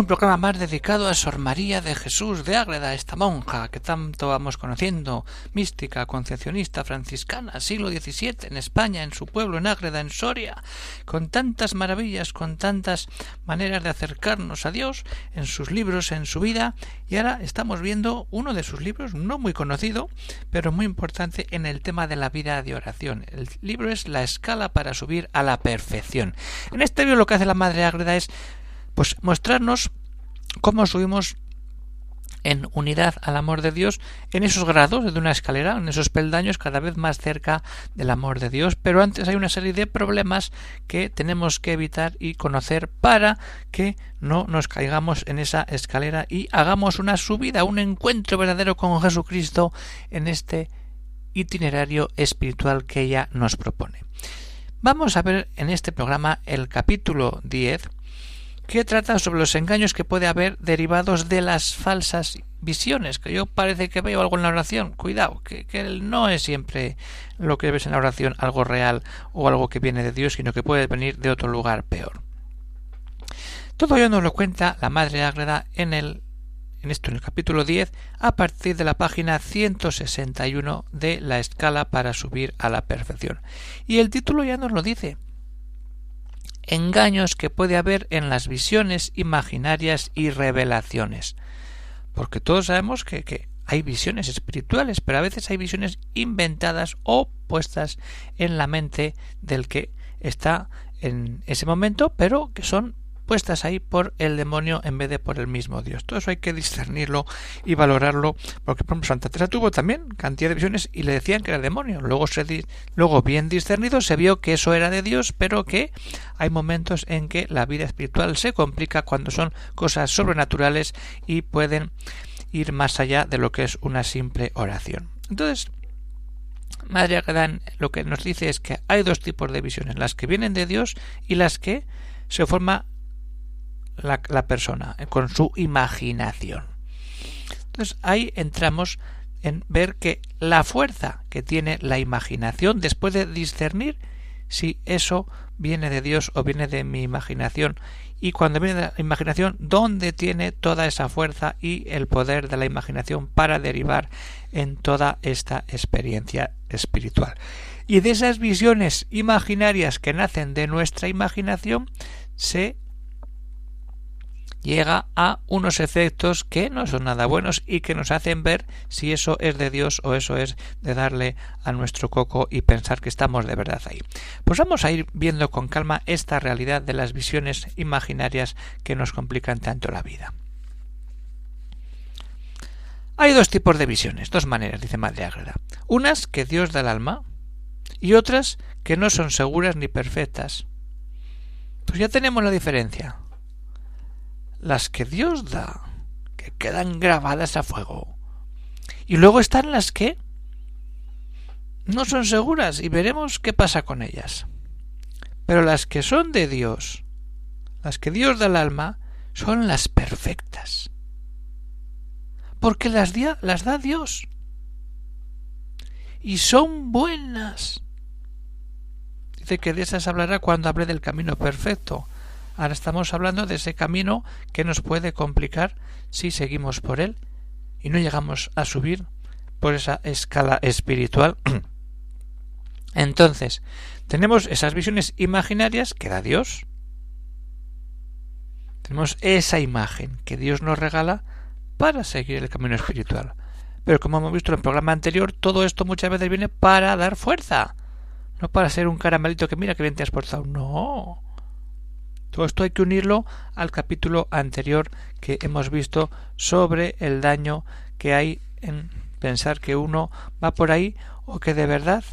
Un programa más dedicado a Sor María de Jesús de Ágreda, esta monja que tanto vamos conociendo, mística, concepcionista, franciscana, siglo XVII, en España, en su pueblo, en Ágreda, en Soria, con tantas maravillas, con tantas maneras de acercarnos a Dios, en sus libros, en su vida, y ahora estamos viendo uno de sus libros, no muy conocido, pero muy importante en el tema de la vida de oración. El libro es La escala para subir a la perfección. En este libro lo que hace la Madre Ágreda es pues mostrarnos cómo subimos en unidad al amor de Dios en esos grados de una escalera, en esos peldaños cada vez más cerca del amor de Dios. Pero antes hay una serie de problemas que tenemos que evitar y conocer para que no nos caigamos en esa escalera y hagamos una subida, un encuentro verdadero con Jesucristo en este itinerario espiritual que ella nos propone. Vamos a ver en este programa el capítulo 10 que trata sobre los engaños que puede haber derivados de las falsas visiones, que yo parece que veo algo en la oración, cuidado, que, que no es siempre lo que ves en la oración algo real o algo que viene de Dios, sino que puede venir de otro lugar peor. Todo ello nos lo cuenta la Madre Ágreda en el en esto en el capítulo 10 a partir de la página 161 de la escala para subir a la perfección. Y el título ya nos lo dice, engaños que puede haber en las visiones imaginarias y revelaciones. Porque todos sabemos que, hay visiones espirituales, pero a veces hay visiones inventadas o puestas en la mente del que está en ese momento, pero que son puestas ahí por el demonio en vez de por el mismo Dios. Todo eso hay que discernirlo y valorarlo, porque por ejemplo Santa Teresa tuvo también cantidad de visiones y le decían que era demonio. Luego, luego bien discernido se vio que eso era de Dios, pero que hay momentos en que la vida espiritual se complica cuando son cosas sobrenaturales y pueden ir más allá de lo que es una simple oración. Entonces, Madre Agadán lo que nos dice es que hay dos tipos de visiones, las que vienen de Dios y las que se forma la, persona, con su imaginación. Entonces ahí entramos en ver que la fuerza que tiene la imaginación después de discernir si eso viene de Dios o viene de mi imaginación y cuando viene de la imaginación dónde tiene toda esa fuerza y el poder de la imaginación para derivar en toda esta experiencia espiritual y de esas visiones imaginarias que nacen de nuestra imaginación se llega a unos efectos que no son nada buenos y que nos hacen ver si eso es de Dios o eso es de darle a nuestro coco y pensar que estamos de verdad ahí. Pues vamos a ir viendo con calma esta realidad de las visiones imaginarias que nos complican tanto la vida. Hay dos tipos de visiones, dos maneras, dice Madre Ágreda. Unas que Dios da al alma y otras que no son seguras ni perfectas. Pues ya tenemos la diferencia las que Dios da, que quedan grabadas a fuego. Y luego están las que no son seguras y veremos qué pasa con ellas. Pero las que son de Dios, las que Dios da al alma, son las perfectas. Porque las, las da Dios. Y son buenas. Dice que de esas hablará cuando hable del camino perfecto. Ahora estamos hablando de ese camino que nos puede complicar si seguimos por él y no llegamos a subir por esa escala espiritual. Entonces, tenemos esas visiones imaginarias que da Dios. Tenemos esa imagen que Dios nos regala para seguir el camino espiritual. Pero como hemos visto en el programa anterior, todo esto muchas veces viene para dar fuerza. No para ser un caramelito que mira que bien te has. No. Todo esto hay que unirlo al capítulo anterior que hemos visto sobre el daño que hay en pensar que uno va por ahí o que de verdad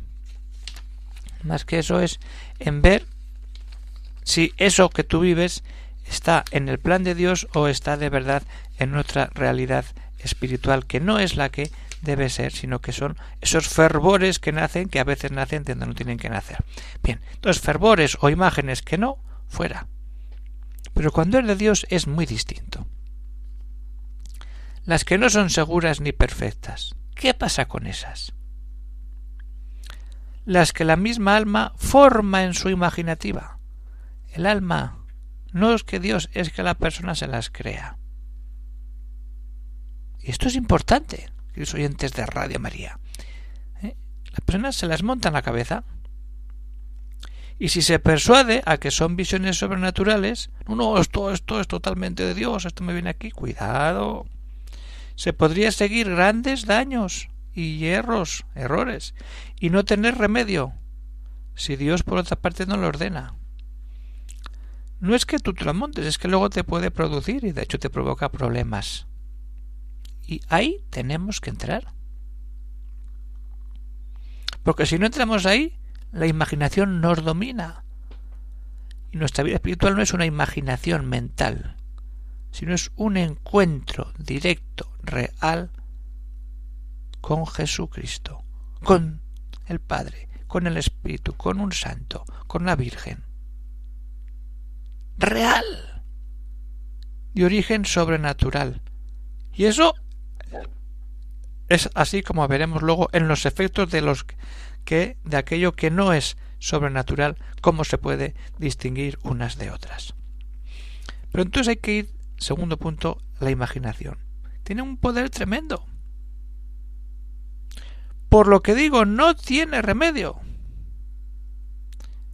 más que eso es en ver si eso que tú vives está en el plan de Dios o está de verdad en otra realidad espiritual que no es la que debe ser, sino que son esos fervores que nacen, que a veces nacen donde no tienen que nacer. Bien, entonces fervores o imágenes que no, fuera Pero cuando es de Dios es muy distinto. Las que no son seguras ni perfectas, ¿qué pasa con esas? Las que la misma alma forma en su imaginativa. El alma no es que Dios, es que la persona se las crea. Y esto es importante, queridos oyentes de Radio María. ¿Eh? La persona se las monta en la cabeza. Y si se persuade a que son visiones sobrenaturales, no, esto, esto es totalmente de Dios, esto me viene aquí, cuidado. Se podría seguir grandes daños y hierros, errores, y no tener remedio, si Dios por otra parte no lo ordena. No es que tú te lo montes, es que luego te puede producir y de hecho te provoca problemas. Y ahí tenemos que entrar. Porque si no entramos ahí, la imaginación nos domina. Y nuestra vida espiritual no es una imaginación mental, sino es un encuentro directo, real, con Jesucristo, con el Padre, con el Espíritu, con un santo, con la Virgen. Real. De origen sobrenatural. Y eso es así como veremos luego en los efectos de los que de aquello que no es sobrenatural, cómo se puede distinguir unas de otras. Pero entonces hay que ir, segundo punto, la imaginación. Tiene un poder tremendo. Por lo que digo, no tiene remedio.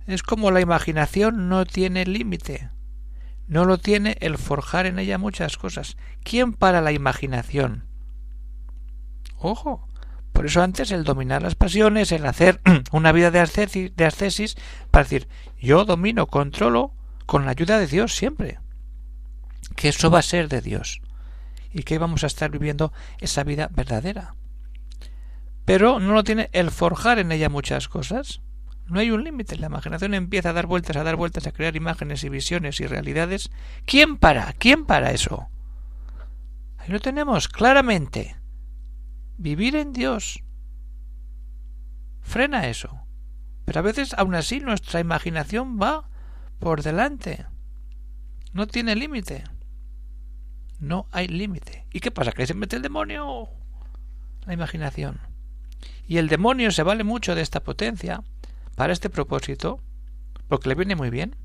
Es como la imaginación no tiene límite. No lo tiene el forjar en ella muchas cosas. ¿Quién para la imaginación? Ojo. Por eso antes el dominar las pasiones, el hacer una vida de ascesis, de ascesis para decir, yo domino, controlo con la ayuda de Dios siempre. Que eso va a ser de Dios. Y que vamos a estar viviendo esa vida verdadera. Pero no lo tiene el forjar en ella muchas cosas. No hay un límite. La imaginación empieza a dar vueltas, a dar vueltas, a crear imágenes y visiones y realidades. ¿Quién para? ¿Quién para eso? Ahí lo tenemos claramente. Vivir en Dios. Frena eso. Pero a veces, aún así, nuestra imaginación va por delante. No tiene límite. No hay límite. ¿Y qué pasa? ¿Que se mete el demonio? La imaginación. Y el demonio se vale mucho de esta potencia para este propósito, porque le viene muy bien.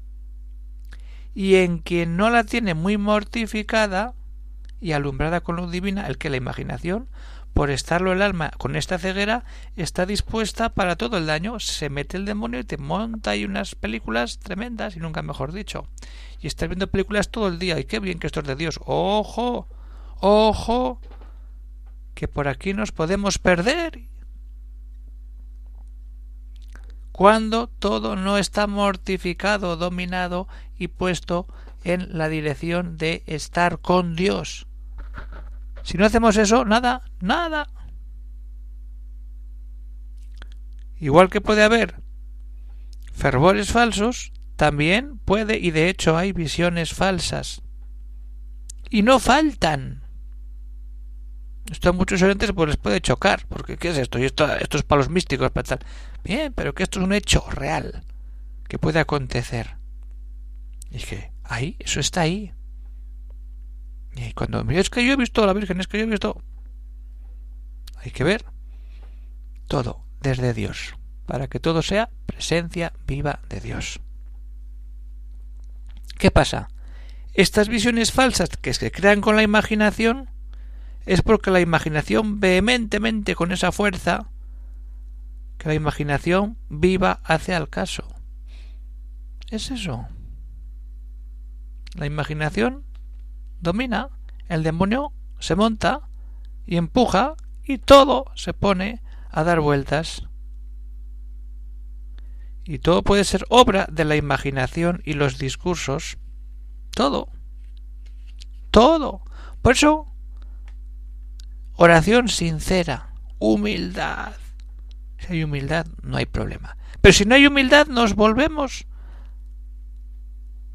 Y en quien no la tiene muy mortificada y alumbrada con luz divina, el que la imaginación, por estarlo el alma con esta ceguera, está dispuesta para todo el daño, se mete el demonio y te monta ahí unas películas tremendas, y nunca mejor dicho. Y estás viendo películas todo el día, y qué bien que esto es de Dios. ¡Ojo! ¡Ojo! Que por aquí nos podemos perder cuando todo no está mortificado, dominado y puesto en la dirección de estar con Dios. Si no hacemos eso, nada, nada. Igual que puede haber fervores falsos, también puede y de hecho hay visiones falsas. Y no faltan. Esto a muchos oyentes pues les puede chocar, porque ¿qué es esto? Y esto, esto es para los místicos, para tal. Bien, pero que esto es un hecho real, que puede acontecer. Y que ahí, eso está ahí. Y cuando es que yo he visto a la Virgen, es que yo he visto... Hay que ver todo desde Dios, para que todo sea presencia viva de Dios. ¿Qué pasa? Estas visiones falsas que se crean con la imaginación es porque la imaginación vehementemente con esa fuerza que la imaginación viva hace al caso. Es eso. La imaginación domina, el demonio se monta y empuja y todo se pone a dar vueltas. Y todo puede ser obra de la imaginación y los discursos. Todo. Todo. Por eso Oración sincera, humildad. Si hay humildad, no hay problema. Pero si no hay humildad, nos volvemos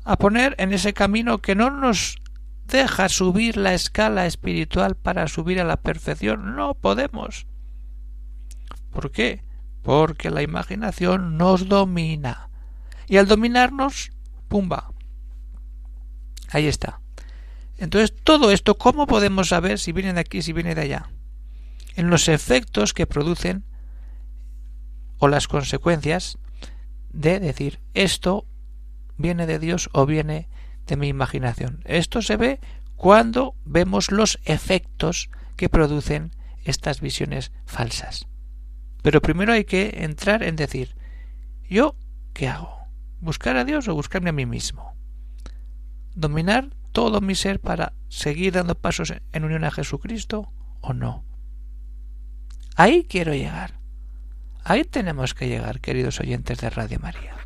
a poner en ese camino que no nos deja subir la escala espiritual para subir a la perfección. No podemos. ¿Por qué? Porque la imaginación nos domina. Y al dominarnos, pumba. Ahí está. Entonces, todo esto, ¿cómo podemos saber si viene de aquí, si viene de allá? En los efectos que producen o las consecuencias de decir esto viene de Dios o viene de mi imaginación. Esto se ve cuando vemos los efectos que producen estas visiones falsas. Pero primero hay que entrar en decir, ¿yo qué hago? ¿Buscar a Dios o buscarme a mí mismo? ¿Dominar todo mi ser para seguir dando pasos en unión a Jesucristo o no? Ahí quiero llegar. Ahí tenemos que llegar, queridos oyentes de Radio María.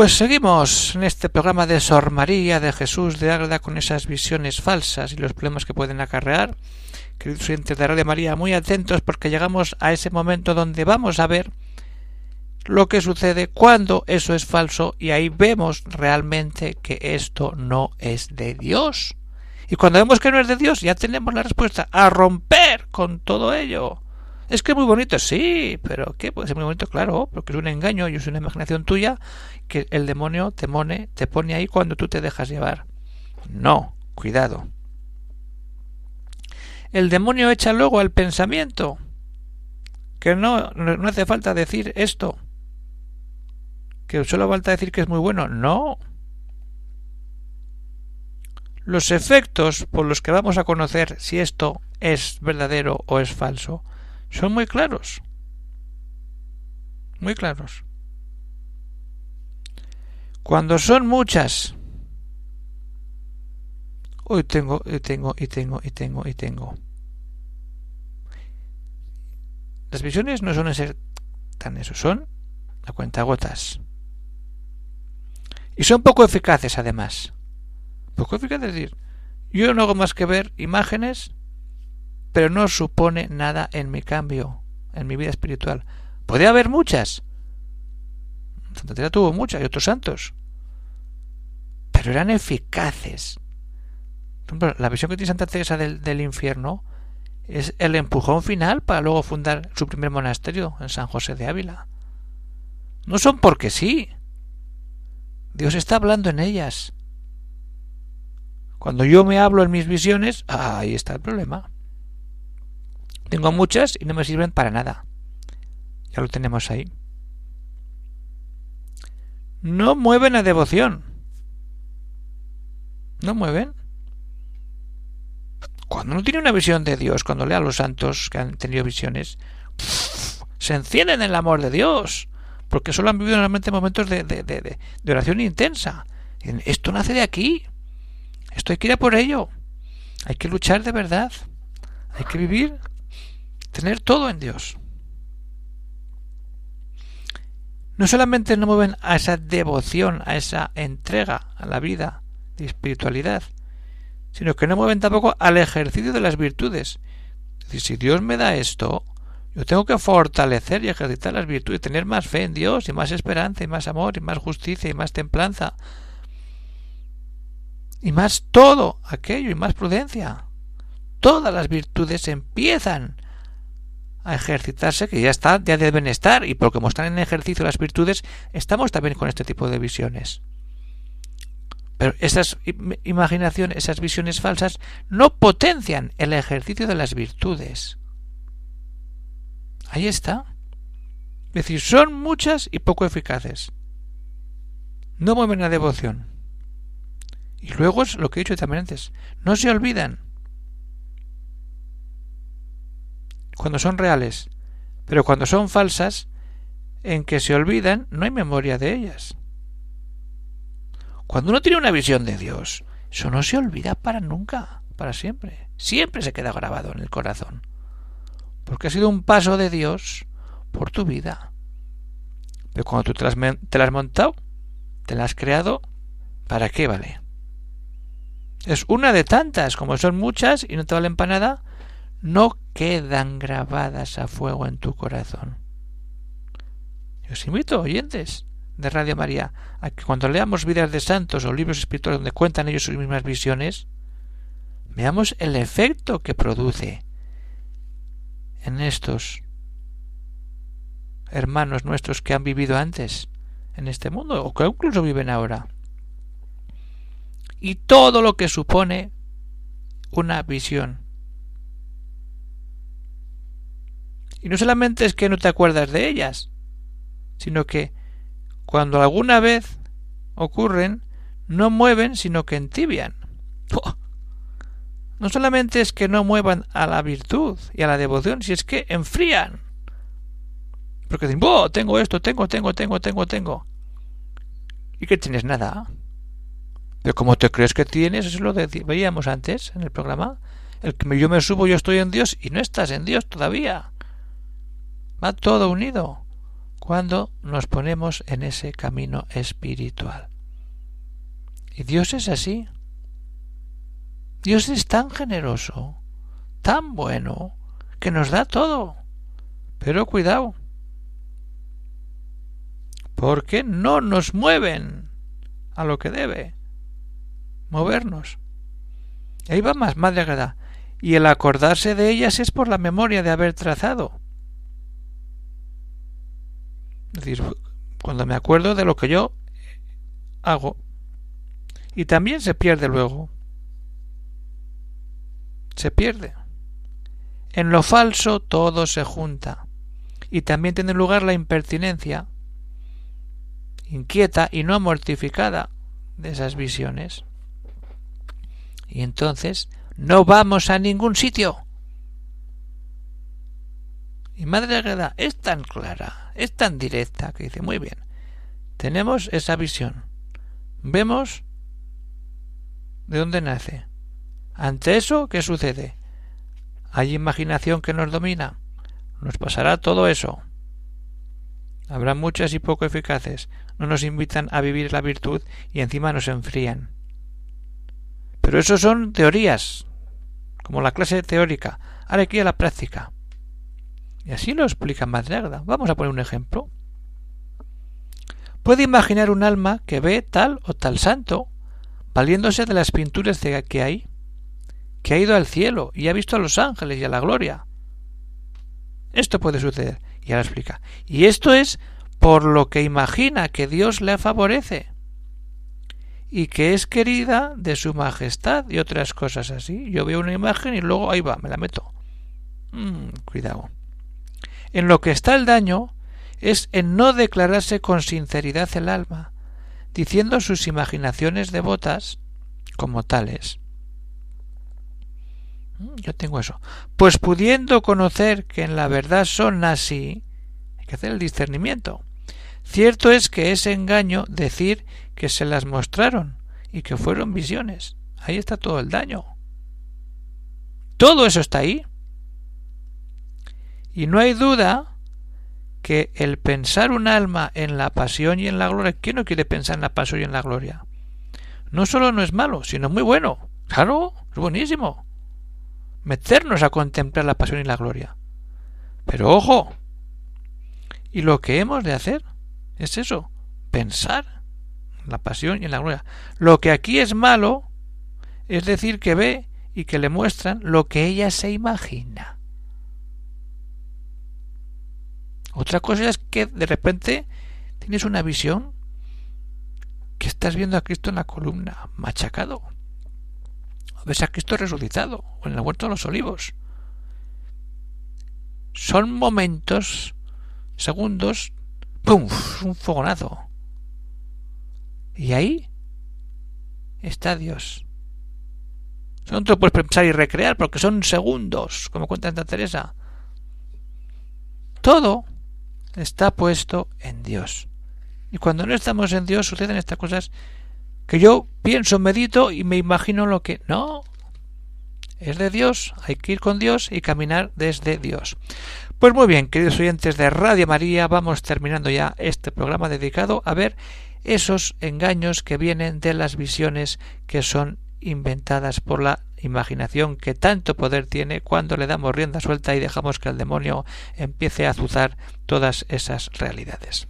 Pues seguimos en este programa de Sor María de Jesús de Ágreda con esas visiones falsas y los problemas que pueden acarrear. Queridos oyentes de Radio María, muy atentos porque llegamos a ese momento donde vamos a ver lo que sucede cuando eso es falso y ahí vemos realmente que esto no es de Dios. Y cuando vemos que no es de Dios ya tenemos la respuesta a romper con todo ello. Es que es muy bonito, sí, pero ¿qué? Puede ser muy bonito, claro, porque es un engaño y es una imaginación tuya que el demonio te, mone, te pone ahí cuando tú te dejas llevar. No, cuidado. El demonio echa luego al pensamiento. Que no, no hace falta decir esto. Que solo falta decir que es muy bueno. No. Los efectos por los que vamos a conocer si esto es verdadero o es falso son muy claros. Muy claros. Cuando son muchas, hoy tengo, y tengo, y tengo, y tengo, y tengo. Las visiones no suelen ser tan eso, son a cuentagotas. Y son poco eficaces además. Poco eficaces, es decir, yo no hago más que ver imágenes pero no supone nada en mi cambio, en mi vida espiritual. Podría haber muchas. Santa Teresa tuvo muchas y otros santos. Pero eran eficaces. La visión que tiene Santa Teresa del infierno es el empujón final para luego fundar su primer monasterio en San José de Ávila. No son porque sí. Dios está hablando en ellas. Cuando yo me hablo en mis visiones, ahí está el problema. Tengo muchas y no me sirven para nada. Ya lo tenemos ahí. No mueven a devoción. No mueven. Cuando no tiene una visión de Dios, cuando lea a los santos que han tenido visiones, se encienden en el amor de Dios, porque solo han vivido normalmente momentos de, de oración intensa. Esto nace de aquí. Esto hay que ir a por ello. Hay que luchar de verdad. Hay que vivir tener todo en Dios. No solamente no mueven a esa devoción, a esa entrega a la vida de espiritualidad, sino que no mueven tampoco al ejercicio de las virtudes. Es decir, si Dios me da esto, Yo tengo que fortalecer y ejercitar las virtudes, tener más fe en Dios y más esperanza y más amor y más justicia y más templanza y más todo aquello y más prudencia. Todas las virtudes empiezan a ejercitarse, que ya está, ya deben estar, y porque como están en ejercicio las virtudes, estamos también con este tipo de visiones. Pero esas imaginaciones, esas visiones falsas, no potencian el ejercicio de las virtudes. Ahí está. Es decir, son muchas y poco eficaces. No mueven la devoción. Y luego es lo que he dicho también antes. No se olvidan. Cuando son reales. Pero cuando son falsas, en que se olvidan, no hay memoria de ellas. Cuando uno tiene una visión de Dios, eso no se olvida para nunca, para siempre. Siempre se queda grabado en el corazón porque ha sido un paso de Dios por tu vida. Pero cuando tú te la, has, montado, te la has creado, ¿para qué vale? Es una de tantas, como son muchas y no te valen para nada, no quedan grabadas a fuego en tu corazón. Os invito, oyentes de Radio María, a que cuando leamos vidas de santos o libros espirituales donde cuentan ellos sus mismas visiones, veamos el efecto que produce en estos hermanos nuestros que han vivido antes en este mundo o que incluso viven ahora. Y todo lo que supone una visión. Y no solamente es que no te acuerdas de ellas, sino que cuando alguna vez ocurren, no mueven, sino que entibian no solamente es que no muevan a la virtud y a la devoción, si es que enfrían. Porque dicen, oh, tengo esto, tengo, tengo, tengo, tengo, tengo. ¿Y que tienes nada? Pero como te crees que tienes, eso lo veíamos antes en el programa. El que yo me subo, yo estoy en Dios y no estás en Dios todavía. Va todo unido cuando nos ponemos en ese camino espiritual. Y Dios es así. Dios es tan generoso, tan bueno, que nos da todo. Pero cuidado, porque no nos mueven a lo que debe movernos. Ahí va más, madre agrada. Y el acordarse de ellas es por la memoria de haber trazado. Es decir, cuando me acuerdo de lo que yo hago. Y también se pierde luego se pierde. En lo falso todo se junta y también tiene lugar la impertinencia inquieta y no mortificada de esas visiones. Y entonces no vamos a ningún sitio. Y Madre Agreda es tan clara, es tan directa, que dice, muy bien, tenemos esa visión. Vemos de dónde nace. Ante eso, ¿qué sucede? ¿Hay imaginación que nos domina? Nos pasará todo eso. Habrá muchas y poco eficaces. No nos invitan a vivir la virtud y encima nos enfrían. Pero eso son teorías, como la clase teórica. Ahora aquí a la práctica. Y así lo explica Madreagda. Vamos a poner un ejemplo. Puede imaginar un alma que ve tal o tal santo, valiéndose de las pinturas que hay, que ha ido al cielo y ha visto a los ángeles y a la gloria. Esto puede suceder. Y ahora explica. Y esto es por lo que imagina que Dios le favorece y que es querida de su majestad y otras cosas así. Yo veo una imagen y luego ahí va, me la meto. Mm, cuidado. En lo que está el daño es en no declararse con sinceridad el alma, diciendo sus imaginaciones devotas como tales. Mm, yo tengo eso. Pues pudiendo conocer que en la verdad son así, hay que hacer el discernimiento. Cierto es que es engaño decir que se las mostraron y que fueron visiones. Ahí está todo el daño. Todo eso está ahí. Y no hay duda que el pensar un alma en la pasión y en la gloria, ¿quién no quiere pensar en la pasión y en la gloria? No solo no es malo, sino muy bueno. Claro, es buenísimo meternos a contemplar la pasión y la gloria. Pero ojo, y lo que hemos de hacer es eso, pensar en la pasión y en la gloria. Lo que aquí es malo, es decir, que ve y que le muestran lo que ella se imagina. Otra cosa es que de repente tienes una visión que estás viendo a Cristo en la columna, machacado. ves a Cristo resucitado, o en el huerto de los olivos. Son momentos, segundos, ¡pum! un fogonazo. Y ahí está Dios. No te lo puedes pensar y recrear porque son segundos, como cuenta Santa Teresa. Todo está puesto en Dios. Y cuando no estamos en Dios suceden estas cosas que yo pienso, medito y me imagino lo que no. Es de Dios, hay que ir con Dios y caminar desde Dios. Pues muy bien, queridos oyentes de Radio María, vamos terminando ya este programa dedicado a ver esos engaños que vienen de las visiones que son inventadas por la imaginación que tanto poder tiene cuando le damos rienda suelta y dejamos que el demonio empiece a azuzar todas esas realidades.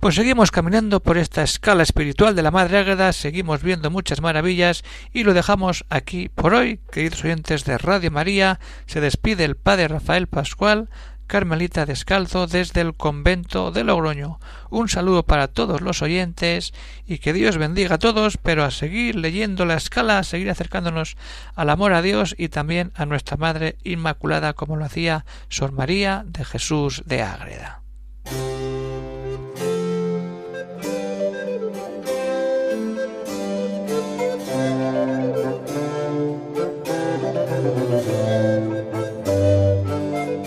Pues seguimos caminando por esta escala espiritual de la Madre Águeda, seguimos viendo muchas maravillas y lo dejamos aquí por hoy, queridos oyentes de Radio María. Se despide el Padre Rafael Pascual, Carmelita Descalzo desde el convento de Logroño. Un saludo para todos los oyentes y que Dios bendiga a todos, pero a seguir leyendo la escala, a seguir acercándonos al amor a Dios y también a nuestra Madre Inmaculada como lo hacía Sor María de Jesús de Ágreda.